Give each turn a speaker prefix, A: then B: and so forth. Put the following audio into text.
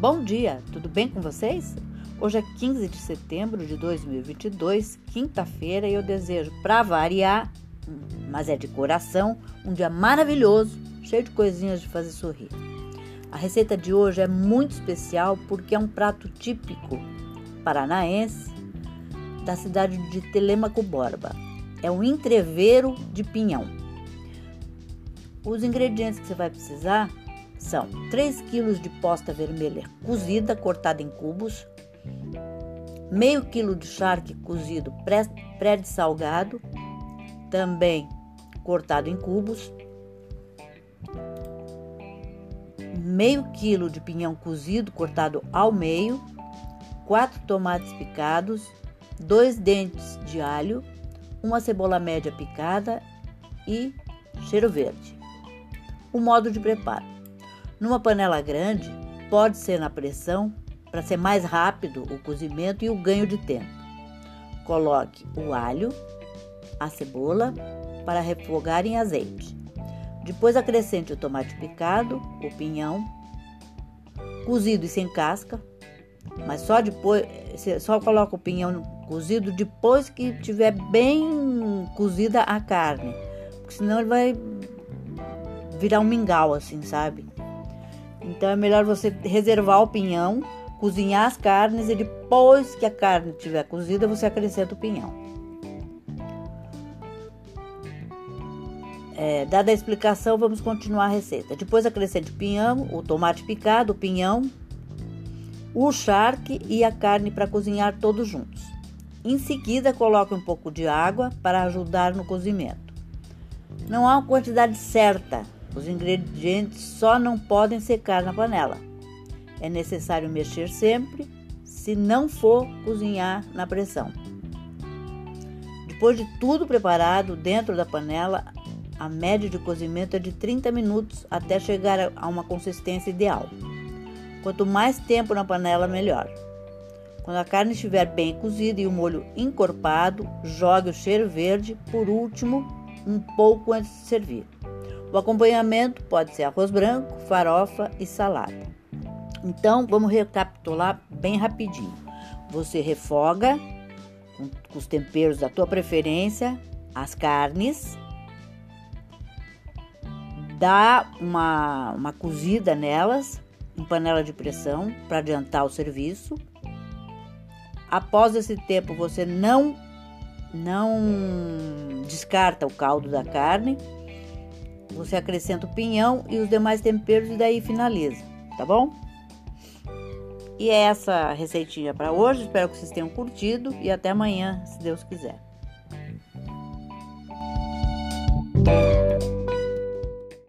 A: Bom dia, tudo bem com vocês? Hoje é 15 de setembro de 2022, quinta-feira, e eu desejo, para variar, mas é de coração, um dia maravilhoso, cheio de coisinhas de fazer sorrir. A receita de hoje é muito especial porque é um prato típico paranaense da cidade de Telêmaco Borba. É um entreveiro de pinhão. Os ingredientes que você vai precisar são 3 kg de posta vermelha cozida, cortada em cubos, meio quilo de charque cozido pré-salgado, também cortado em cubos, meio quilo de pinhão cozido cortado ao meio, quatro tomates picados, dois dentes de alho, uma cebola média picada e cheiro verde. O modo de preparo: numa panela grande, pode ser na pressão para ser mais rápido o cozimento e o ganho de tempo. Coloque o alho, a cebola para refogar em azeite. Depois acrescente o tomate picado, o pinhão, cozido e sem casca, mas só depois, só coloca o pinhão cozido depois que tiver bem cozida a carne, porque senão ele vai virar um mingau assim, sabe? Então é melhor você reservar o pinhão, cozinhar as carnes e depois que a carne estiver cozida, você acrescenta o pinhão. É, dada a explicação, vamos continuar a receita. Depois acrescente o pinhão, o tomate picado, o pinhão, o charque e a carne para cozinhar todos juntos. Em seguida, coloque um pouco de água para ajudar no cozimento. Não há uma quantidade certa, os ingredientes só não podem secar na panela. É necessário mexer sempre, se não for cozinhar na pressão. Depois de tudo preparado dentro da panela, a média de cozimento é de 30 minutos até chegar a uma consistência ideal. Quanto mais tempo na panela, melhor. Quando a carne estiver bem cozida e o molho encorpado, jogue o cheiro verde por último, um pouco antes de servir. O acompanhamento pode ser arroz branco, farofa e salada. Então, vamos recapitular bem rapidinho. Você refoga com, os temperos da tua preferência as carnes, dá uma, uma cozida nelas em panela de pressão para adiantar o serviço. Após esse tempo, você não não descarta o caldo da carne você acrescenta o pinhão e os demais temperos e daí finaliza, tá bom? E é essa receitinha para hoje. Espero que vocês tenham curtido e até amanhã, se Deus quiser.